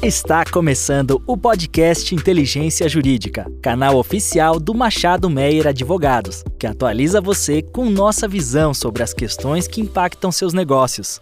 Está começando o podcast Inteligência Jurídica, canal oficial do Machado Meyer Advogados, que atualiza você com nossa visão sobre as questões que impactam seus negócios.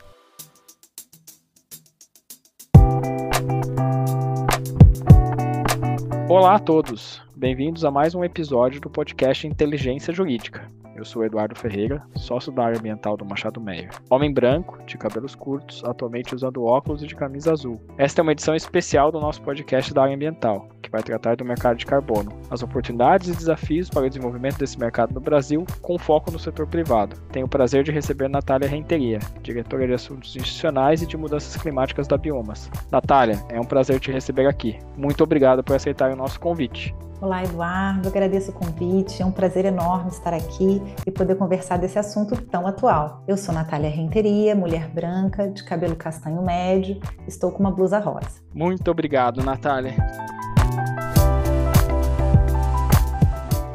Olá a todos, bem-vindos a mais um episódio do podcast Inteligência Jurídica. Eu sou Eduardo Ferreira, sócio da área ambiental do Machado Meyer. Homem branco, de cabelos curtos, atualmente usando óculos e de camisa azul. Esta é uma edição especial do nosso podcast da área ambiental, que vai tratar do mercado de carbono, as oportunidades e desafios para o desenvolvimento desse mercado no Brasil, com foco no setor privado. Tenho o prazer de receber Natália Renteria, diretora de assuntos institucionais e de mudanças climáticas da Biomas. Natália, é um prazer te receber aqui. Muito obrigado por aceitar o nosso convite. Olá, Eduardo. Agradeço o convite. É um prazer enorme estar aqui e poder conversar desse assunto tão atual. Eu sou Natália Renteria, mulher branca, de cabelo castanho médio. Estou com uma blusa rosa. Muito obrigado, Natália.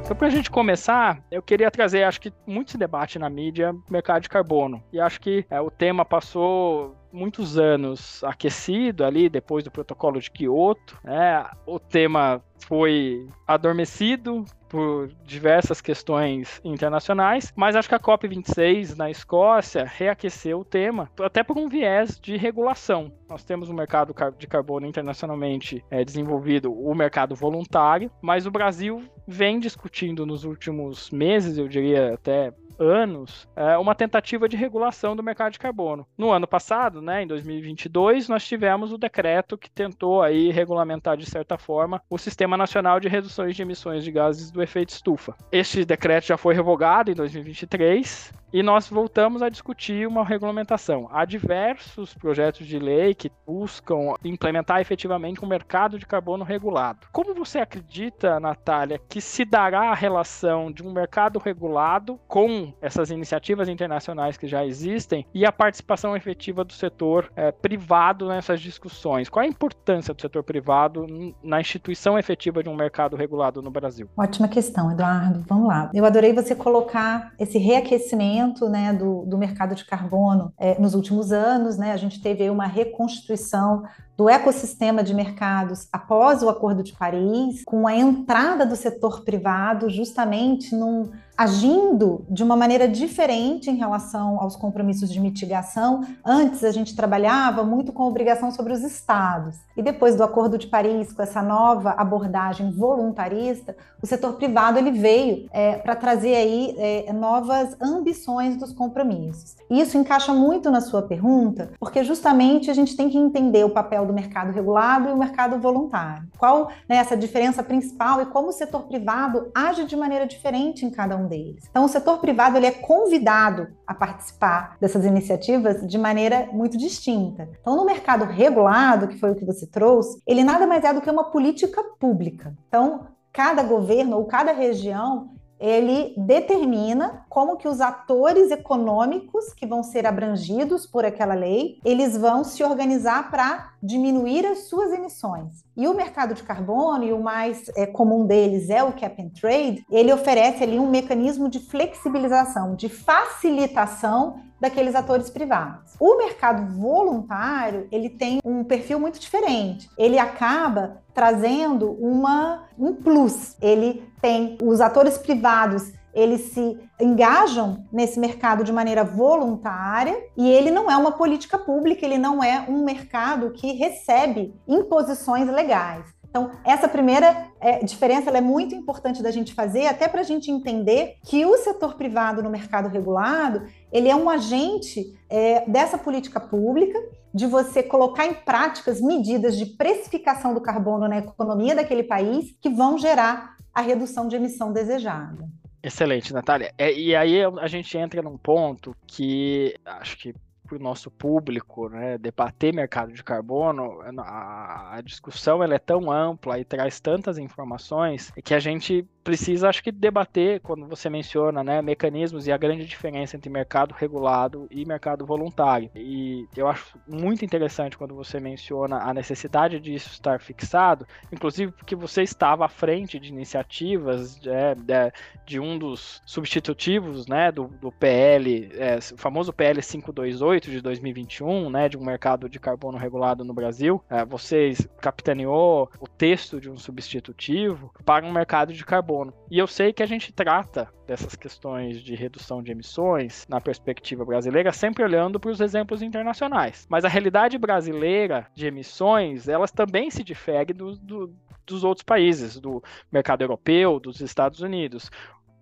Então, para a gente começar, eu queria trazer, acho que muito se debate na mídia, mercado de carbono. E acho que é, o tema passou muitos anos aquecido ali depois do protocolo de Kyoto. Né? O tema foi adormecido por diversas questões internacionais, mas acho que a COP26 na Escócia reaqueceu o tema, até por um viés de regulação. Nós temos um mercado de carbono internacionalmente é, desenvolvido, o mercado voluntário, mas o Brasil vem discutindo nos últimos meses, eu diria até anos é, uma tentativa de regulação do mercado de carbono. No ano passado, né, em 2022, nós tivemos o decreto que tentou aí regulamentar de certa forma o Sistema Nacional de Reduções de Emissões de Gases do Efeito Estufa. Este decreto já foi revogado em 2023 e nós voltamos a discutir uma regulamentação. Há diversos projetos de lei que buscam implementar efetivamente um mercado de carbono regulado. Como você acredita, Natália, que se dará a relação de um mercado regulado com essas iniciativas internacionais que já existem e a participação efetiva do setor é, privado nessas discussões? Qual a importância do setor privado na instituição efetiva de um mercado regulado no Brasil? Ótima questão, Eduardo. Vamos lá. Eu adorei você colocar esse reaquecimento né, do, do mercado de carbono é, nos últimos anos. Né, a gente teve uma reconstituição do ecossistema de mercados após o Acordo de Paris, com a entrada do setor privado justamente num agindo de uma maneira diferente em relação aos compromissos de mitigação. Antes a gente trabalhava muito com obrigação sobre os estados. E depois do Acordo de Paris, com essa nova abordagem voluntarista, o setor privado ele veio é, para trazer aí é, novas ambições dos compromissos. E isso encaixa muito na sua pergunta, porque justamente a gente tem que entender o papel do mercado regulado e o mercado voluntário. Qual né, essa diferença principal e como o setor privado age de maneira diferente em cada um deles. Então, o setor privado ele é convidado a participar dessas iniciativas de maneira muito distinta. Então, no mercado regulado, que foi o que você trouxe, ele nada mais é do que uma política pública. Então, cada governo ou cada região ele determina como que os atores econômicos que vão ser abrangidos por aquela lei, eles vão se organizar para diminuir as suas emissões. E o mercado de carbono, e o mais é, comum deles é o cap and trade, ele oferece ali um mecanismo de flexibilização, de facilitação daqueles atores privados. O mercado voluntário, ele tem um perfil muito diferente. Ele acaba trazendo uma um plus. Ele tem os atores privados eles se engajam nesse mercado de maneira voluntária e ele não é uma política pública, ele não é um mercado que recebe imposições legais. Então, essa primeira é, diferença é muito importante da gente fazer, até para a gente entender que o setor privado no mercado regulado ele é um agente é, dessa política pública de você colocar em práticas medidas de precificação do carbono na economia daquele país que vão gerar a redução de emissão desejada. Excelente, Natália. É, e aí a gente entra num ponto que acho que para o nosso público, né, debater mercado de carbono, a, a, discussão é tão ampla e traz tantas informações que a gente precisa, acho que, debater quando você menciona né, mecanismos e a grande diferença entre mercado regulado e mercado voluntário. E eu acho muito interessante quando você menciona a necessidade disso estar fixado, inclusive porque você estava à frente de iniciativas de, é, de, de um dos substitutivos né, do, do PL, é, famoso PL 528 de 2021, né, de um mercado de carbono regulado no Brasil. É, vocês capitaneou o texto de um substitutivo para um mercado de carbono. E eu sei que a gente trata dessas questões de redução de emissões na perspectiva brasileira, sempre olhando para os exemplos internacionais. Mas a realidade brasileira de emissões, elas também se diferem do, do, dos outros países, do mercado europeu, dos Estados Unidos.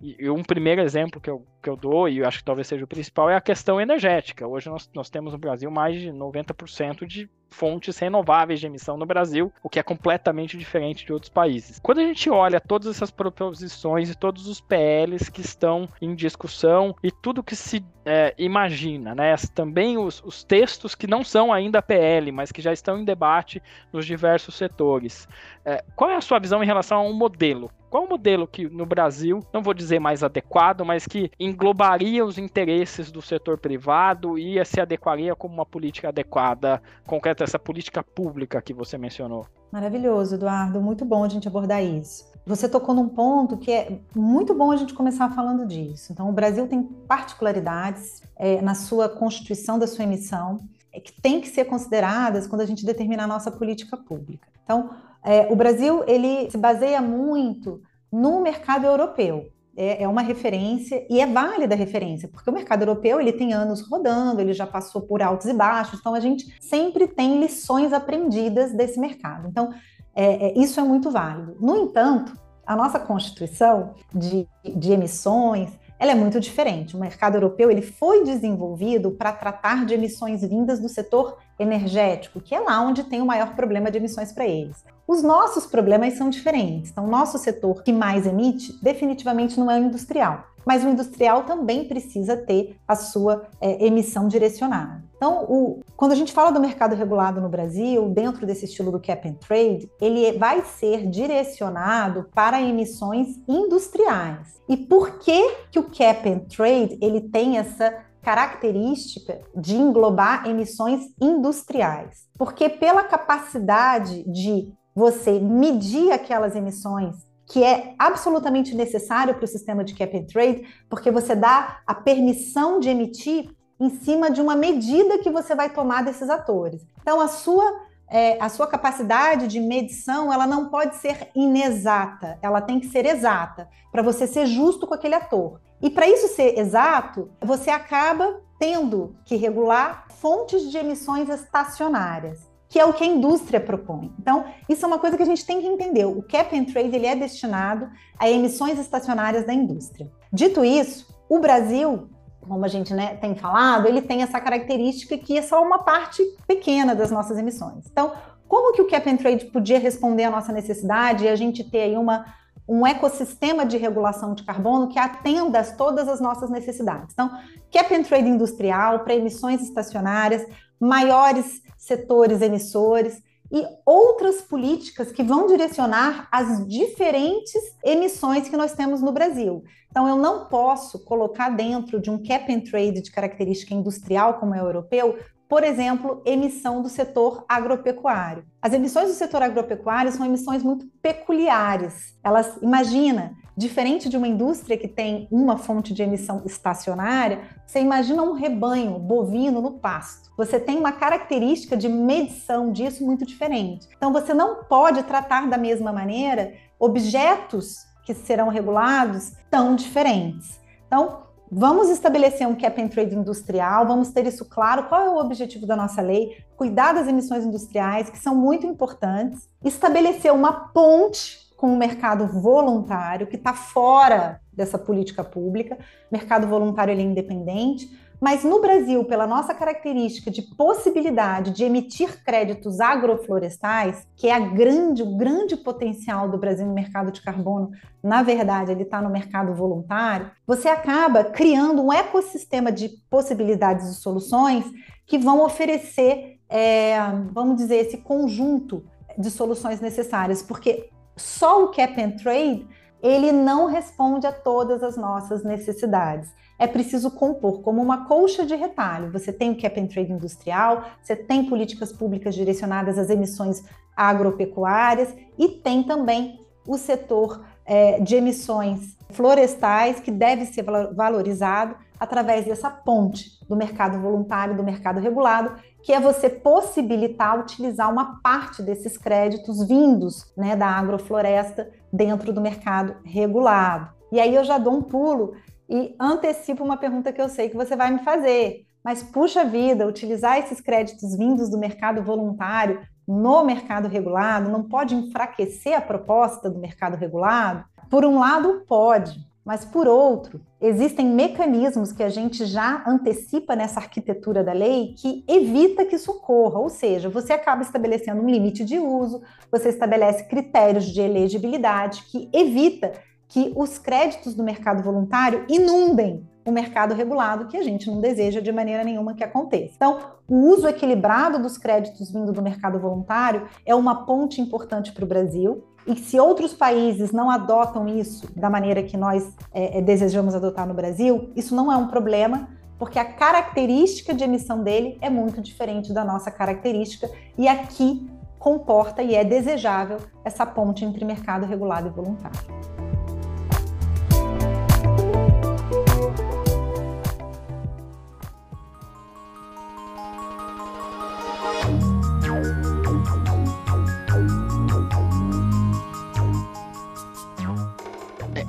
E um primeiro exemplo que eu, que eu dou, e eu acho que talvez seja o principal, é a questão energética. Hoje nós, nós temos no Brasil mais de 90% de fontes renováveis de emissão no Brasil, o que é completamente diferente de outros países. Quando a gente olha todas essas proposições e todos os PLs que estão em discussão e tudo que se é, imagina, né? Também os, os, textos que não são ainda PL, mas que já estão em debate nos diversos setores. É, qual é a sua visão em relação a um modelo? Qual o modelo que no Brasil, não vou dizer mais adequado, mas que englobaria os interesses do setor privado e se adequaria como uma política adequada, concreta, essa política pública que você mencionou? Maravilhoso, Eduardo. Muito bom a gente abordar isso. Você tocou num ponto que é muito bom a gente começar falando disso. Então, o Brasil tem particularidades é, na sua constituição da sua emissão é, que tem que ser consideradas quando a gente determinar a nossa política pública. Então, é, o Brasil ele se baseia muito no mercado europeu. É, é, uma referência e é válida a referência, porque o mercado europeu ele tem anos rodando, ele já passou por altos e baixos, então a gente sempre tem lições aprendidas desse mercado. Então, é, é, isso é muito válido. No entanto, a nossa Constituição de, de emissões, ela é muito diferente. O mercado europeu ele foi desenvolvido para tratar de emissões vindas do setor energético, que é lá onde tem o maior problema de emissões para eles. Os nossos problemas são diferentes. Então, nosso setor que mais emite definitivamente não é o industrial, mas o industrial também precisa ter a sua é, emissão direcionada. Então, o, quando a gente fala do mercado regulado no Brasil, dentro desse estilo do cap and trade, ele vai ser direcionado para emissões industriais. E por que que o cap and trade ele tem essa característica de englobar emissões industriais? Porque pela capacidade de você medir aquelas emissões que é absolutamente necessário para o sistema de cap and trade, porque você dá a permissão de emitir em cima de uma medida que você vai tomar desses atores. Então, a sua, é, a sua capacidade de medição ela não pode ser inexata, ela tem que ser exata, para você ser justo com aquele ator. E para isso ser exato, você acaba tendo que regular fontes de emissões estacionárias que é o que a indústria propõe. Então, isso é uma coisa que a gente tem que entender. O cap and trade ele é destinado a emissões estacionárias da indústria. Dito isso, o Brasil como a gente né, tem falado, ele tem essa característica que é só uma parte pequena das nossas emissões. Então, como que o cap and trade podia responder à nossa necessidade e a gente ter aí uma, um ecossistema de regulação de carbono que atenda a todas as nossas necessidades? Então, cap and trade industrial para emissões estacionárias, maiores setores emissores, e outras políticas que vão direcionar as diferentes emissões que nós temos no Brasil. Então, eu não posso colocar dentro de um cap and trade de característica industrial, como é o europeu, por exemplo, emissão do setor agropecuário. As emissões do setor agropecuário são emissões muito peculiares. Elas, imagina, Diferente de uma indústria que tem uma fonte de emissão estacionária, você imagina um rebanho bovino no pasto. Você tem uma característica de medição disso muito diferente. Então, você não pode tratar da mesma maneira objetos que serão regulados tão diferentes. Então, Vamos estabelecer um cap and trade industrial, vamos ter isso claro. Qual é o objetivo da nossa lei? Cuidar das emissões industriais, que são muito importantes. Estabelecer uma ponte com o mercado voluntário, que está fora dessa política pública. Mercado voluntário ele é independente, mas no Brasil, pela nossa característica de possibilidade de emitir créditos agroflorestais, que é a grande, o grande potencial do Brasil no mercado de carbono, na verdade, ele está no mercado voluntário, você acaba criando um ecossistema de possibilidades e soluções que vão oferecer, é, vamos dizer, esse conjunto de soluções necessárias, porque só o cap and trade ele não responde a todas as nossas necessidades. É preciso compor como uma colcha de retalho. Você tem o cap and trade industrial, você tem políticas públicas direcionadas às emissões agropecuárias e tem também o setor é, de emissões florestais que deve ser valorizado através dessa ponte do mercado voluntário, do mercado regulado, que é você possibilitar utilizar uma parte desses créditos vindos né, da agrofloresta dentro do mercado regulado. E aí eu já dou um pulo e antecipo uma pergunta que eu sei que você vai me fazer. Mas puxa vida, utilizar esses créditos vindos do mercado voluntário no mercado regulado não pode enfraquecer a proposta do mercado regulado? Por um lado, pode, mas por outro, existem mecanismos que a gente já antecipa nessa arquitetura da lei que evita que isso ocorra, ou seja, você acaba estabelecendo um limite de uso, você estabelece critérios de elegibilidade que evita que os créditos do mercado voluntário inundem o mercado regulado, que a gente não deseja de maneira nenhuma que aconteça. Então, o uso equilibrado dos créditos vindo do mercado voluntário é uma ponte importante para o Brasil. E se outros países não adotam isso da maneira que nós é, é, desejamos adotar no Brasil, isso não é um problema, porque a característica de emissão dele é muito diferente da nossa característica, e aqui comporta e é desejável essa ponte entre mercado regulado e voluntário.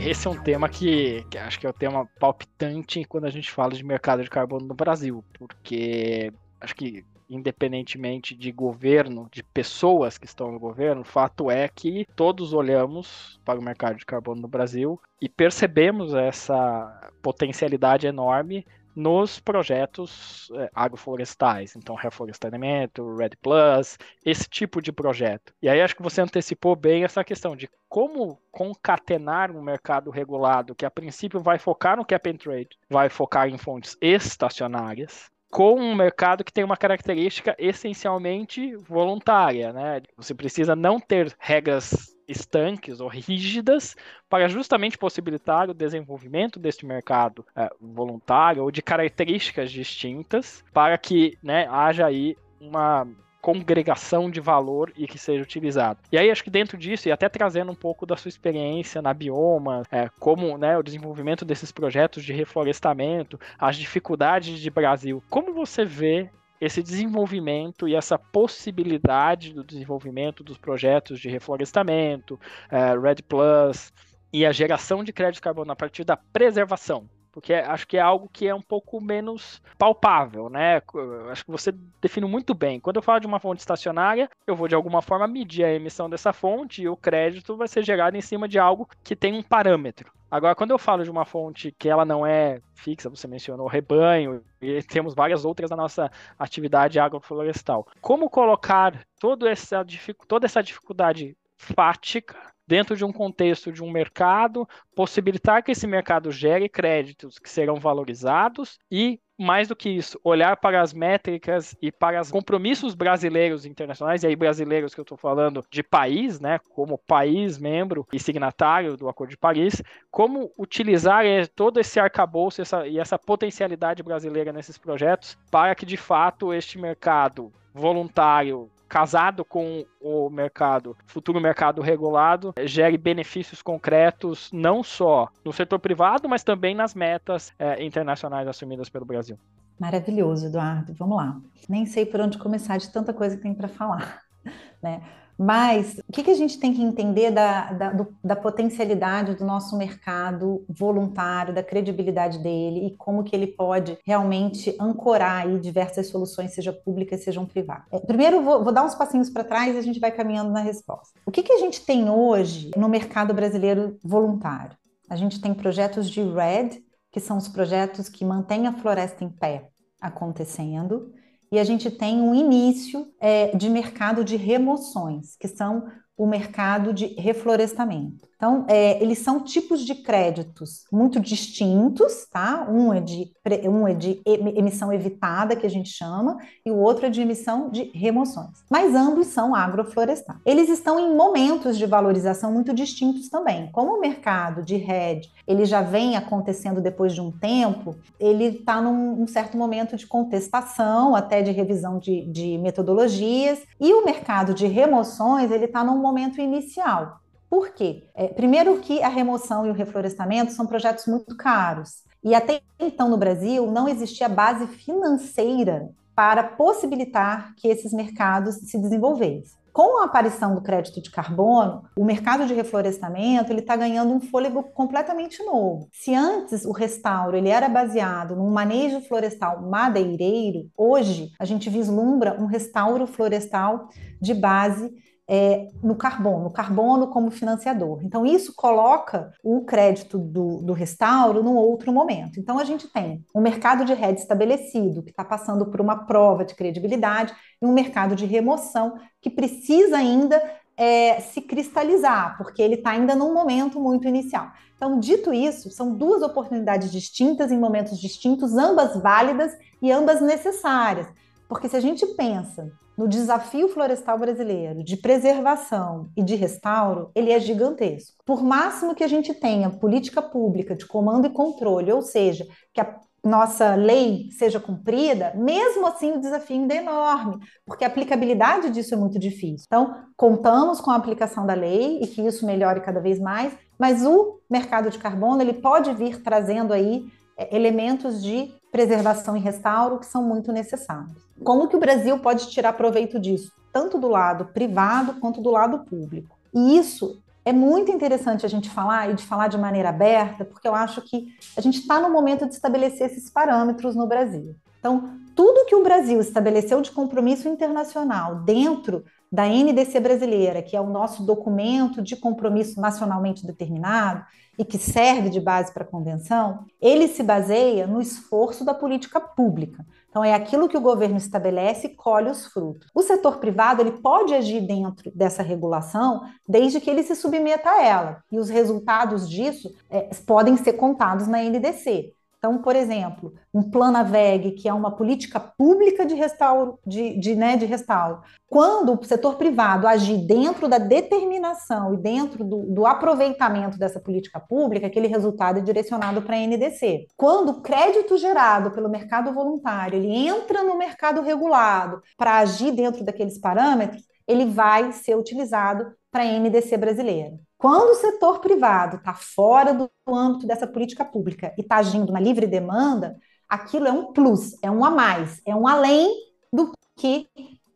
Esse é um tema que, que, acho que é o tema palpitante quando a gente fala de mercado de carbono no Brasil, porque acho que independentemente de governo, de pessoas que estão no governo, o fato é que todos olhamos para o mercado de carbono no Brasil e percebemos essa potencialidade enorme nos projetos é, agroflorestais, então reflorestamento, Red Plus, esse tipo de projeto. E aí acho que você antecipou bem essa questão de como concatenar um mercado regulado que a princípio vai focar no cap and trade, vai focar em fontes estacionárias, com um mercado que tem uma característica essencialmente voluntária, né? Você precisa não ter regras estanques ou rígidas para justamente possibilitar o desenvolvimento deste mercado é, voluntário ou de características distintas para que né, haja aí uma congregação de valor e que seja utilizado. E aí acho que dentro disso, e até trazendo um pouco da sua experiência na bioma, é, como né, o desenvolvimento desses projetos de reflorestamento, as dificuldades de Brasil, como você vê esse desenvolvimento e essa possibilidade do desenvolvimento dos projetos de reflorestamento, é, Red Plus e a geração de crédito de carbono a partir da preservação. Porque acho que é algo que é um pouco menos palpável, né? Acho que você define muito bem. Quando eu falo de uma fonte estacionária, eu vou de alguma forma medir a emissão dessa fonte e o crédito vai ser gerado em cima de algo que tem um parâmetro. Agora, quando eu falo de uma fonte que ela não é fixa, você mencionou rebanho, e temos várias outras na nossa atividade agroflorestal. Como colocar toda essa, toda essa dificuldade fática dentro de um contexto de um mercado, possibilitar que esse mercado gere créditos que serão valorizados e mais do que isso, olhar para as métricas e para os compromissos brasileiros e internacionais, e aí brasileiros que eu estou falando de país, né, como país membro e signatário do Acordo de Paris, como utilizar eh, todo esse arcabouço essa, e essa potencialidade brasileira nesses projetos para que de fato este mercado voluntário casado com o mercado, futuro mercado regulado, gere benefícios concretos não só no setor privado, mas também nas metas é, internacionais assumidas pelo Brasil. Maravilhoso, Eduardo. Vamos lá. Nem sei por onde começar de tanta coisa que tem para falar, né? Mas o que, que a gente tem que entender da, da, do, da, potencialidade do nosso mercado voluntário, da credibilidade dele e como que ele pode realmente ancorar aí diversas soluções, seja públicas, sejam privadas. É, primeiro, vou, vou, dar uns passinhos para trás e a gente vai caminhando na resposta. O que, que a gente tem hoje no mercado brasileiro voluntário? A gente tem projetos de RED, que são os projetos que mantêm a floresta em pé acontecendo e a gente tem um início é, de mercado de remoções, que são o mercado de reflorestamento. Então, é, eles são tipos de créditos muito distintos, tá? Um é, de, um é de emissão evitada, que a gente chama, e o outro é de emissão de remoções. Mas ambos são agroflorestais. Eles estão em momentos de valorização muito distintos também. Como o mercado de RED ele já vem acontecendo depois de um tempo, ele está num um certo momento de contestação, até de revisão de, de metodologias, e o mercado de remoções ele está num momento inicial. Por quê? É, primeiro que a remoção e o reflorestamento são projetos muito caros. E até então no Brasil não existia base financeira para possibilitar que esses mercados se desenvolvessem. Com a aparição do crédito de carbono, o mercado de reflorestamento ele está ganhando um fôlego completamente novo. Se antes o restauro ele era baseado num manejo florestal madeireiro, hoje a gente vislumbra um restauro florestal de base é, no carbono, o carbono como financiador. Então, isso coloca o crédito do, do restauro num outro momento. Então, a gente tem um mercado de rede estabelecido, que está passando por uma prova de credibilidade, e um mercado de remoção, que precisa ainda é, se cristalizar, porque ele está ainda num momento muito inicial. Então, dito isso, são duas oportunidades distintas em momentos distintos, ambas válidas e ambas necessárias. Porque se a gente pensa no desafio florestal brasileiro de preservação e de restauro, ele é gigantesco. Por máximo que a gente tenha política pública de comando e controle, ou seja, que a nossa lei seja cumprida, mesmo assim o desafio ainda é enorme, porque a aplicabilidade disso é muito difícil. Então, contamos com a aplicação da lei e que isso melhore cada vez mais, mas o mercado de carbono ele pode vir trazendo aí é, elementos de preservação e restauro que são muito necessários. Como que o Brasil pode tirar proveito disso, tanto do lado privado quanto do lado público? E isso é muito interessante a gente falar e de falar de maneira aberta, porque eu acho que a gente está no momento de estabelecer esses parâmetros no Brasil. Então, tudo que o Brasil estabeleceu de compromisso internacional dentro da NDC brasileira, que é o nosso documento de compromisso nacionalmente determinado e que serve de base para a convenção, ele se baseia no esforço da política pública. Então é aquilo que o governo estabelece e colhe os frutos. O setor privado ele pode agir dentro dessa regulação desde que ele se submeta a ela. E os resultados disso é, podem ser contados na NDC. Então, por exemplo, um plano VEG, que é uma política pública de restauro, de, de, né, de restauro, quando o setor privado agir dentro da determinação e dentro do, do aproveitamento dessa política pública, aquele resultado é direcionado para a NDC. Quando o crédito gerado pelo mercado voluntário ele entra no mercado regulado para agir dentro daqueles parâmetros, ele vai ser utilizado para a NDC brasileira. Quando o setor privado está fora do âmbito dessa política pública e está agindo na livre demanda, aquilo é um plus, é um a mais, é um além do que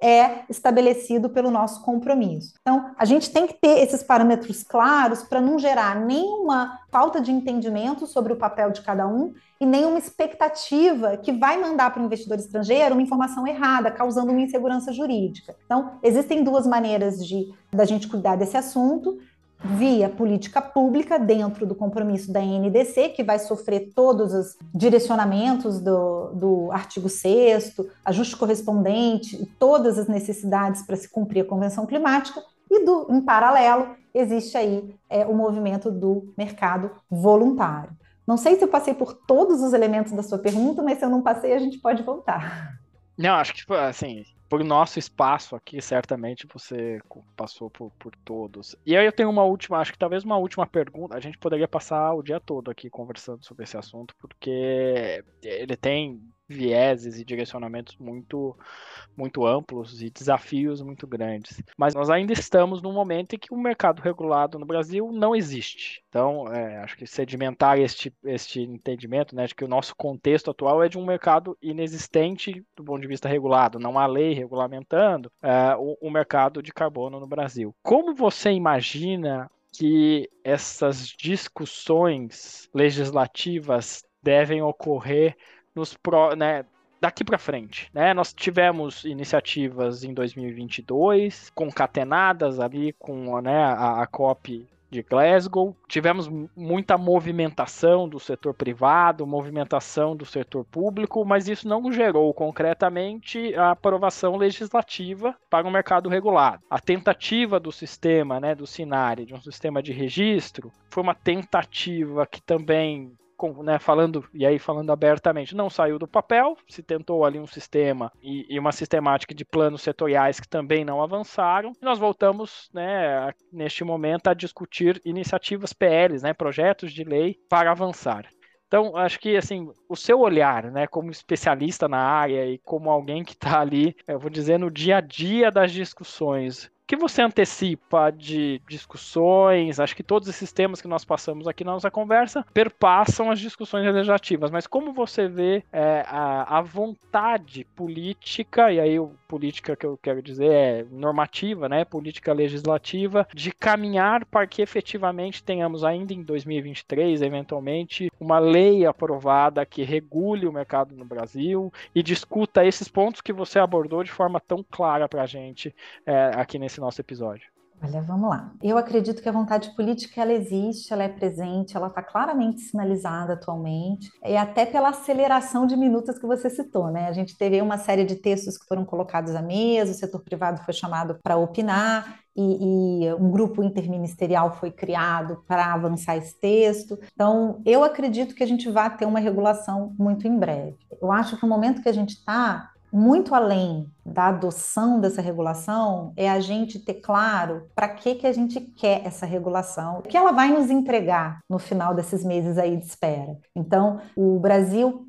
é estabelecido pelo nosso compromisso. Então, a gente tem que ter esses parâmetros claros para não gerar nenhuma falta de entendimento sobre o papel de cada um e nenhuma expectativa que vai mandar para o investidor estrangeiro uma informação errada, causando uma insegurança jurídica. Então, existem duas maneiras de da gente cuidar desse assunto via política pública dentro do compromisso da NDC, que vai sofrer todos os direcionamentos do, do artigo 6 ajuste correspondente todas as necessidades para se cumprir a Convenção Climática, e do, em paralelo existe aí é, o movimento do mercado voluntário. Não sei se eu passei por todos os elementos da sua pergunta, mas se eu não passei, a gente pode voltar. Não, acho que, tipo, assim, por nosso espaço aqui, certamente você passou por, por todos. E aí eu tenho uma última, acho que talvez uma última pergunta. A gente poderia passar o dia todo aqui conversando sobre esse assunto, porque ele tem vieses e direcionamentos muito muito amplos e desafios muito grandes. Mas nós ainda estamos num momento em que o mercado regulado no Brasil não existe. Então, é, acho que sedimentar este, este entendimento, né, de que o nosso contexto atual é de um mercado inexistente do ponto de vista regulado, não há lei regulamentando é, o, o mercado de carbono no Brasil. Como você imagina que essas discussões legislativas devem ocorrer nos pro, né, daqui para frente, né? Nós tivemos iniciativas em 2022 concatenadas ali com né, a, a COP de Glasgow. Tivemos muita movimentação do setor privado, movimentação do setor público, mas isso não gerou concretamente a aprovação legislativa para o mercado regulado. A tentativa do sistema, né, do Sinari, de um sistema de registro, foi uma tentativa que também né, falando e aí falando abertamente, não saiu do papel, se tentou ali um sistema e, e, uma sistemática de planos setoriais que também não avançaram. E nós voltamos, né, neste momento a discutir iniciativas PLs, né, projetos de lei para avançar. Então, acho que assim, o seu olhar, né, como especialista na área e como alguém que está ali, eu vou dizer, no dia a dia das discussões, que você antecipa de discussões? Acho que todos esses temas que nós passamos aqui na nossa conversa perpassam as discussões legislativas, mas como você vê é, a, a, vontade política, e aí política que eu quero dizer é normativa, né, política legislativa, de caminhar para que efetivamente tenhamos ainda em 2023, eventualmente, uma lei aprovada que regule o mercado no Brasil e discuta esses pontos que você abordou de forma tão clara para a gente é, aqui nesse nesse nosso episódio? Olha, vamos lá. Eu acredito que a vontade política ela existe, ela é presente, ela está claramente sinalizada atualmente, e até pela aceleração de minutas que você citou, né? A gente teve uma série de textos que foram colocados à mesa, o setor privado foi chamado para opinar, e, e, um grupo interministerial foi criado para avançar esse texto. Então, eu acredito que a gente vai ter uma regulação muito em breve. Eu acho que o momento que a gente está muito além da adoção dessa regulação é a gente ter claro para que que a gente quer essa regulação, o que ela vai nos entregar no final desses meses aí de espera. Então, o Brasil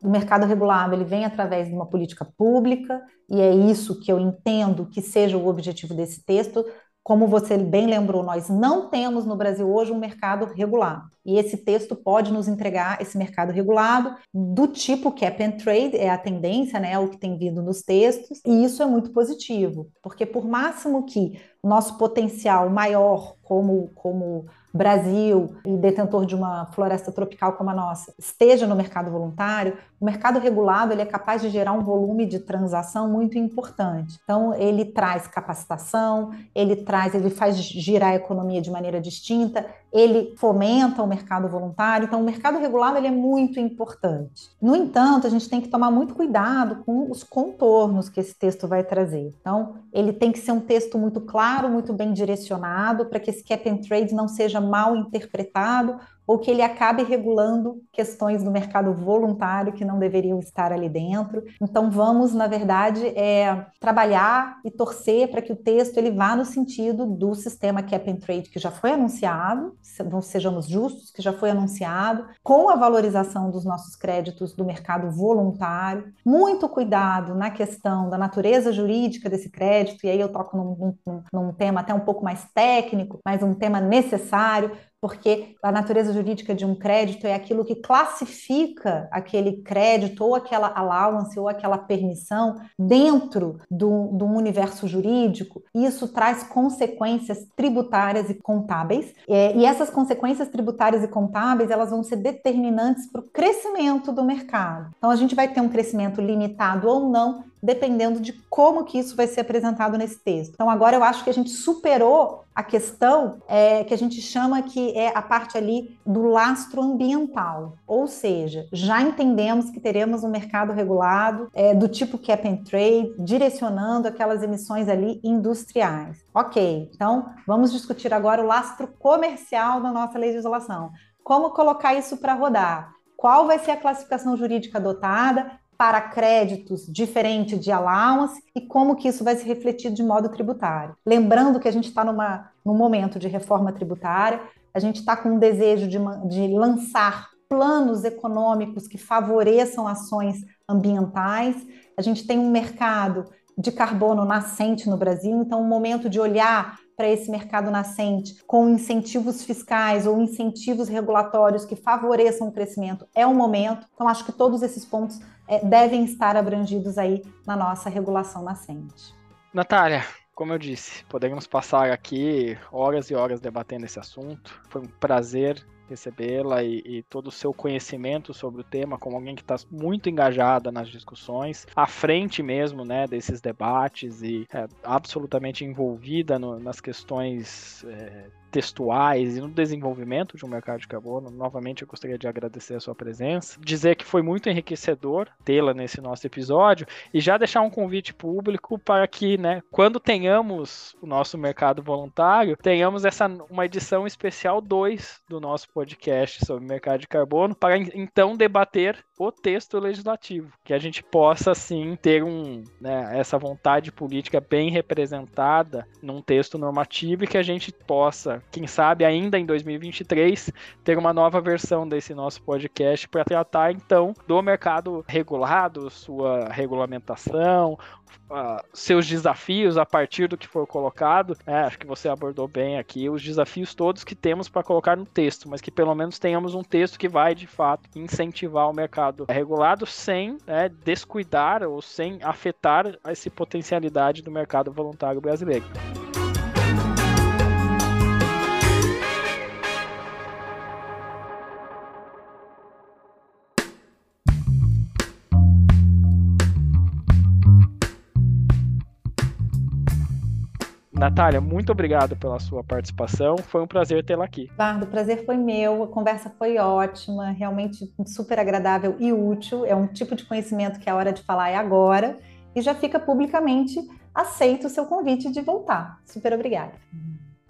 o mercado regulado ele vem através de uma política pública e é isso que eu entendo que seja o objetivo desse texto. Como você bem lembrou, nós não temos no Brasil hoje um mercado regulado. E esse texto pode nos entregar esse mercado regulado do tipo cap and trade, é a tendência, né, é o que tem vindo nos textos, e isso é muito positivo, porque por máximo que o nosso potencial maior como, como Brasil e detentor de uma floresta tropical como a nossa esteja no mercado voluntário, o mercado regulado ele é capaz de gerar um volume de transação muito importante. Então ele traz capacitação, ele traz, ele faz girar a economia de maneira distinta, ele fomenta o mercado voluntário. Então o mercado regulado ele é muito importante. No entanto, a gente tem que tomar muito cuidado com os contornos que esse texto vai trazer. Então ele tem que ser um texto muito claro, muito bem direcionado para que esse cap and trade não seja mal interpretado ou que ele acabe regulando questões do mercado voluntário que não deveriam estar ali dentro. Então vamos, na verdade, é, trabalhar e torcer para que o texto ele vá no sentido do sistema cap and trade que já foi anunciado, sejamos justos, que já foi anunciado, com a valorização dos nossos créditos do mercado voluntário. Muito cuidado na questão da natureza jurídica desse crédito, e aí eu toco num, num, num tema até um pouco mais técnico, mas um tema necessário, porque a natureza jurídica de um crédito é aquilo que classifica aquele crédito ou aquela allowance ou aquela permissão dentro do, do universo jurídico. Isso traz consequências tributárias e contábeis. É, e essas consequências tributárias e contábeis elas vão ser determinantes para o crescimento do mercado. Então a gente vai ter um crescimento limitado ou não dependendo de como que isso vai ser apresentado nesse texto. Então agora eu acho que a gente superou a questão é, que a gente chama que é a parte ali do lastro ambiental, ou seja, já entendemos que teremos um mercado regulado é, do tipo cap and trade, direcionando aquelas emissões ali industriais. Ok, então vamos discutir agora o lastro comercial da nossa legislação. Como colocar isso para rodar? Qual vai ser a classificação jurídica adotada? Para créditos diferente de allowance e como que isso vai se refletir de modo tributário. Lembrando que a gente está num momento de reforma tributária, a gente está com um desejo de, de lançar planos econômicos que favoreçam ações ambientais. A gente tem um mercado de carbono nascente no Brasil, então o um momento de olhar para esse mercado nascente com incentivos fiscais ou incentivos regulatórios que favoreçam o crescimento é o momento. Então, acho que todos esses pontos é, devem estar abrangidos aí na nossa regulação nascente. Natália, como eu disse, podemos passar aqui horas e horas debatendo esse assunto. Foi um prazer recebê-la e, e, todo o seu conhecimento sobre o tema, como alguém que está muito engajada nas discussões, à frente mesmo, né, desses debates e é, absolutamente envolvida no, nas questões é, textuais e no desenvolvimento de um mercado de carbono. Novamente, eu gostaria de agradecer a sua presença, dizer que foi muito enriquecedor tê-la nesse nosso episódio e já deixar um convite público para que, né, quando tenhamos o nosso mercado voluntário, tenhamos essa uma edição especial 2 do nosso podcast sobre mercado de carbono para então debater o texto legislativo, que a gente possa sim ter um, né, essa vontade política bem representada num texto normativo e que a gente possa quem sabe ainda em 2023, ter uma nova versão desse nosso podcast para tratar então do mercado regulado, sua regulamentação, uh, seus desafios a partir do que for colocado. É, acho que você abordou bem aqui os desafios todos que temos para colocar no texto, mas que pelo menos tenhamos um texto que vai de fato incentivar o mercado regulado sem né, descuidar ou sem afetar essa potencialidade do mercado voluntário brasileiro. Natália, muito obrigado pela sua participação. Foi um prazer tê-la aqui. Bardo, o prazer foi meu. A conversa foi ótima, realmente super agradável e útil. É um tipo de conhecimento que a hora de falar é agora. E já fica publicamente aceito o seu convite de voltar. Super obrigada.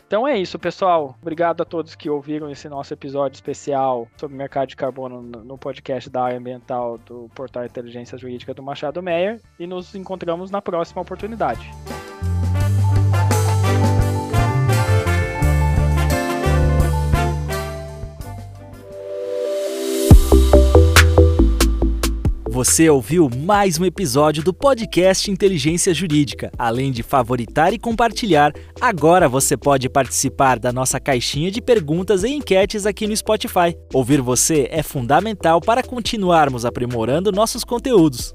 Então é isso, pessoal. Obrigado a todos que ouviram esse nosso episódio especial sobre mercado de carbono no podcast da área ambiental do Portal Inteligência Jurídica do Machado Meyer e nos encontramos na próxima oportunidade. Você ouviu mais um episódio do podcast Inteligência Jurídica. Além de favoritar e compartilhar, agora você pode participar da nossa caixinha de perguntas e enquetes aqui no Spotify. Ouvir você é fundamental para continuarmos aprimorando nossos conteúdos.